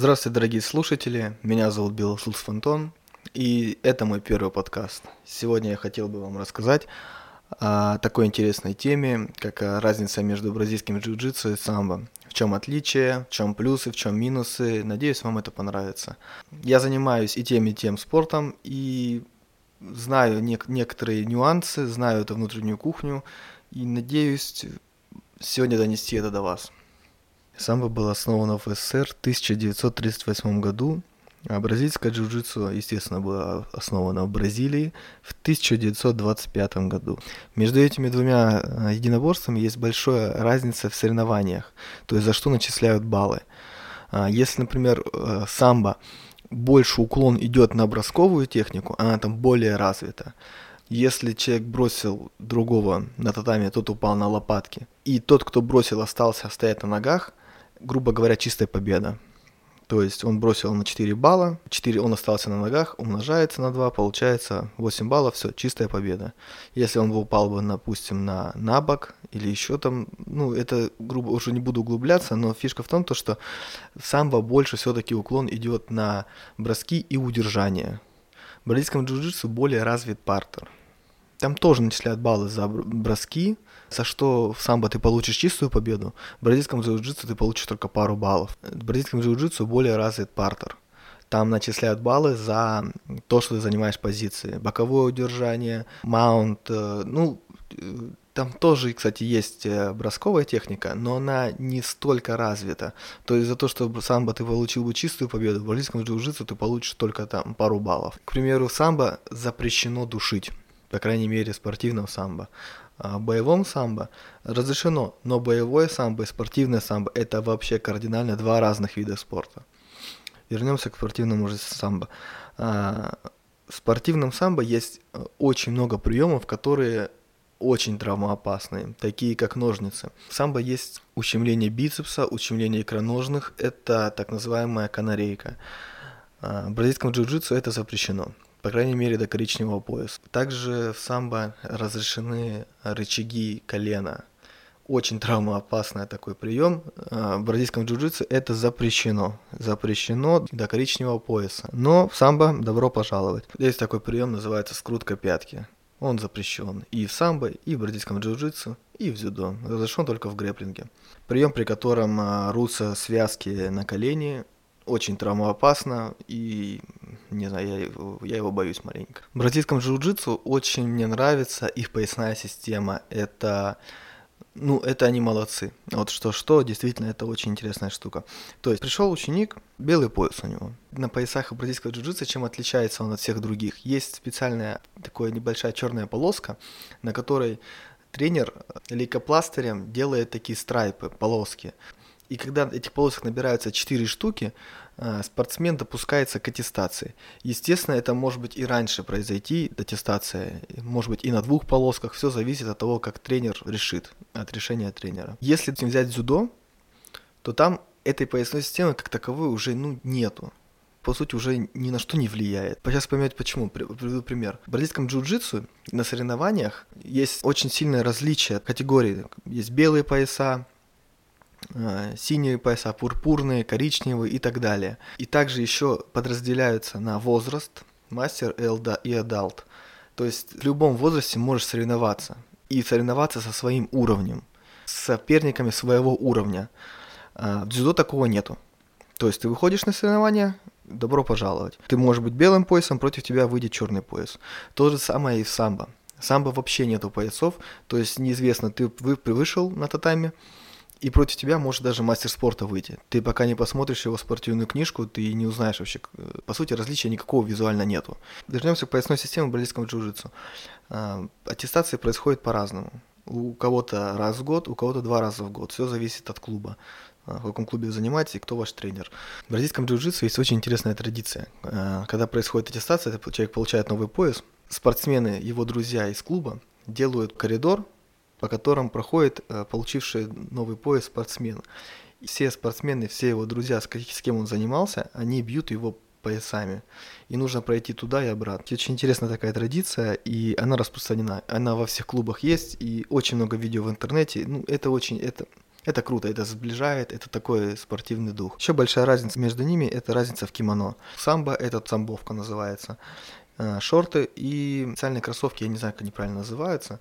Здравствуйте, дорогие слушатели. Меня зовут Белослуц Фонтон, и это мой первый подкаст. Сегодня я хотел бы вам рассказать о такой интересной теме, как разница между бразильским джиу-джитсу и самбо. В чем отличие, в чем плюсы, в чем минусы. Надеюсь, вам это понравится. Я занимаюсь и тем, и тем спортом, и знаю нек- некоторые нюансы, знаю эту внутреннюю кухню, и надеюсь сегодня донести это до вас. Самбо было основано в СССР в 1938 году, а бразильское джиу-джитсу, естественно, было основано в Бразилии в 1925 году. Между этими двумя э, единоборствами есть большая разница в соревнованиях, то есть за что начисляют баллы. А, если, например, э, самбо больше уклон идет на бросковую технику, она там более развита. Если человек бросил другого на татами, тот упал на лопатки, и тот, кто бросил, остался стоять на ногах, грубо говоря, чистая победа. То есть он бросил на 4 балла, 4 он остался на ногах, умножается на 2, получается 8 баллов, все, чистая победа. Если он бы упал бы, допустим, на, на бок или еще там, ну, это грубо уже не буду углубляться, но фишка в том, то, что самбо больше все-таки уклон идет на броски и удержание. В бразильском джиу-джитсу более развит партер. Там тоже начисляют баллы за броски, за что в самбо ты получишь чистую победу, в бразильском джиу-джитсу ты получишь только пару баллов. В бразильском джиу-джитсу более развит партер. Там начисляют баллы за то, что ты занимаешь позиции. Боковое удержание, маунт, э, ну, э, там тоже, кстати, есть э, бросковая техника, но она не столько развита. То есть за то, что самбо ты получил бы чистую победу, в бразильском джиу-джитсу ты получишь только там пару баллов. К примеру, самбо запрещено душить, по крайней мере, спортивном самбо. А, боевом самбо разрешено, но боевое самбо и спортивное самбо это вообще кардинально два разных вида спорта. Вернемся к спортивному же самбо. А, в спортивном самбо есть э, очень много приемов, которые очень травмоопасные, такие как ножницы. В самбо есть ущемление бицепса, ущемление икроножных, это так называемая канарейка. А, в бразильском джиу-джитсу это запрещено по крайней мере до коричневого пояса. Также в самбо разрешены рычаги колена. Очень травмоопасный такой прием. А, в бразильском джиу-джитсу это запрещено. Запрещено до коричневого пояса. Но в самбо добро пожаловать. Есть такой прием, называется скрутка пятки. Он запрещен и в самбо, и в бразильском джиу-джитсу, и в дзюдо. Разрешен только в грэплинге. Прием, при котором а, рутся связки на колени, очень травмоопасно, и не знаю, я, его, я его боюсь маленько. В бразильском джиу-джитсу очень мне нравится их поясная система. Это ну, это они молодцы. Вот что-что, действительно, это очень интересная штука. То есть пришел ученик, белый пояс у него. На поясах бразильского джиу-джитса чем отличается он от всех других? Есть специальная такая небольшая черная полоска, на которой тренер лейкопластырем делает такие страйпы, полоски. И когда этих полосок набираются 4 штуки, э, спортсмен допускается к аттестации. Естественно, это может быть и раньше произойти, аттестация, может быть и на двух полосках, все зависит от того, как тренер решит, от решения тренера. Если взять дзюдо, то там этой поясной системы как таковой уже ну, нету по сути, уже ни на что не влияет. Сейчас поймете почему. Приведу пример. В бразильском джиу-джитсу на соревнованиях есть очень сильное различие категорий. Есть белые пояса, синие пояса, пурпурные, коричневые и так далее. И также еще подразделяются на возраст, мастер и adult. То есть в любом возрасте можешь соревноваться. И соревноваться со своим уровнем, с соперниками своего уровня. А, в дзюдо такого нету. То есть ты выходишь на соревнования, добро пожаловать. Ты можешь быть белым поясом, против тебя выйдет черный пояс. То же самое и в самбо. Самбо вообще нету поясов, то есть неизвестно, ты вышел на татами, и против тебя может даже мастер спорта выйти. Ты пока не посмотришь его спортивную книжку, ты не узнаешь вообще, по сути, различия никакого визуально нету. Вернемся к поясной системе в бразильском джиу-джитсу. А, аттестация происходит по-разному. У кого-то раз в год, у кого-то два раза в год. Все зависит от клуба а, в каком клубе вы занимаетесь и кто ваш тренер. В бразильском джиу-джитсу есть очень интересная традиция. А, когда происходит аттестация, человек получает новый пояс, спортсмены, его друзья из клуба делают коридор по которым проходит э, получивший новый пояс спортсмен. Все спортсмены, все его друзья, с, с кем он занимался, они бьют его поясами. И нужно пройти туда и обратно. Очень интересная такая традиция, и она распространена. Она во всех клубах есть, и очень много видео в интернете. Ну, это очень, это, Это круто, это сближает, это такой спортивный дух. Еще большая разница между ними – это разница в кимоно. Самбо – это самбовка называется. Э, шорты и специальные кроссовки, я не знаю, как они правильно называются,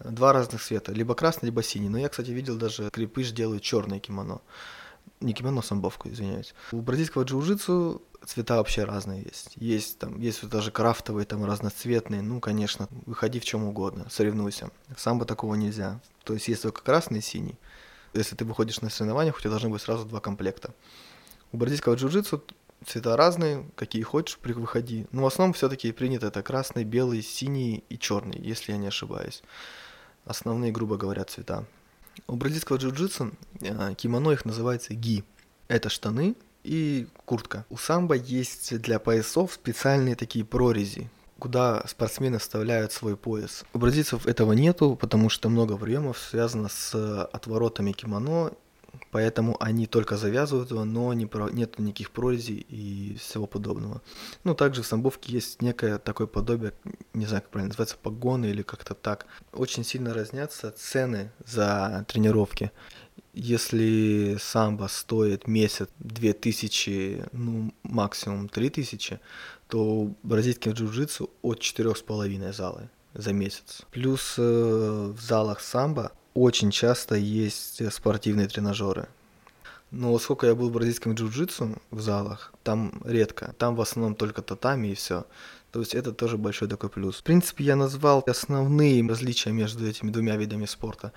два разных цвета, либо красный, либо синий. Но я, кстати, видел даже крепыш делают черное кимоно. Не кимоно, самбовку, извиняюсь. У бразильского джиу-джитсу цвета вообще разные есть. Есть там, есть вот даже крафтовые, там разноцветные. Ну, конечно, выходи в чем угодно, соревнуйся. Самбо такого нельзя. То есть есть только красный и синий. Если ты выходишь на соревнования, у тебя должны быть сразу два комплекта. У бразильского джиу-джитсу цвета разные, какие хочешь, при выходи. Но в основном все-таки принято это красный, белый, синий и черный, если я не ошибаюсь. Основные, грубо говоря, цвета. У бразильского джиу-джитсу э, кимоно их называется ги. Это штаны и куртка. У самбо есть для поясов специальные такие прорези, куда спортсмены вставляют свой пояс. У бразильцев этого нету, потому что много приемов связано с отворотами кимоно поэтому они только завязывают его, но не про, нет никаких прорезей и всего подобного. Ну, также в самбовке есть некое такое подобие, не знаю, как правильно называется, погоны или как-то так. Очень сильно разнятся цены за тренировки. Если самбо стоит месяц 2000, ну, максимум 3000, то у бразильских джиу-джитсу от 4,5 залы за месяц. Плюс э, в залах самбо очень часто есть спортивные тренажеры. Но сколько я был в бразильском джиу-джитсу в залах, там редко. Там в основном только татами и все. То есть это тоже большой такой плюс. В принципе, я назвал основные различия между этими двумя видами спорта.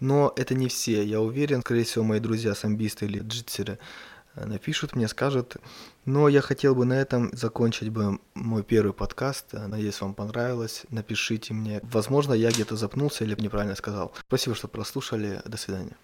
Но это не все. Я уверен, скорее всего, мои друзья самбисты или джитсеры Э, напишут мне, скажут. Но я хотел бы на этом закончить бы мой первый подкаст. Надеюсь, вам понравилось. Напишите мне. Возможно, я где-то запнулся или неправильно сказал. Спасибо, что прослушали. До свидания.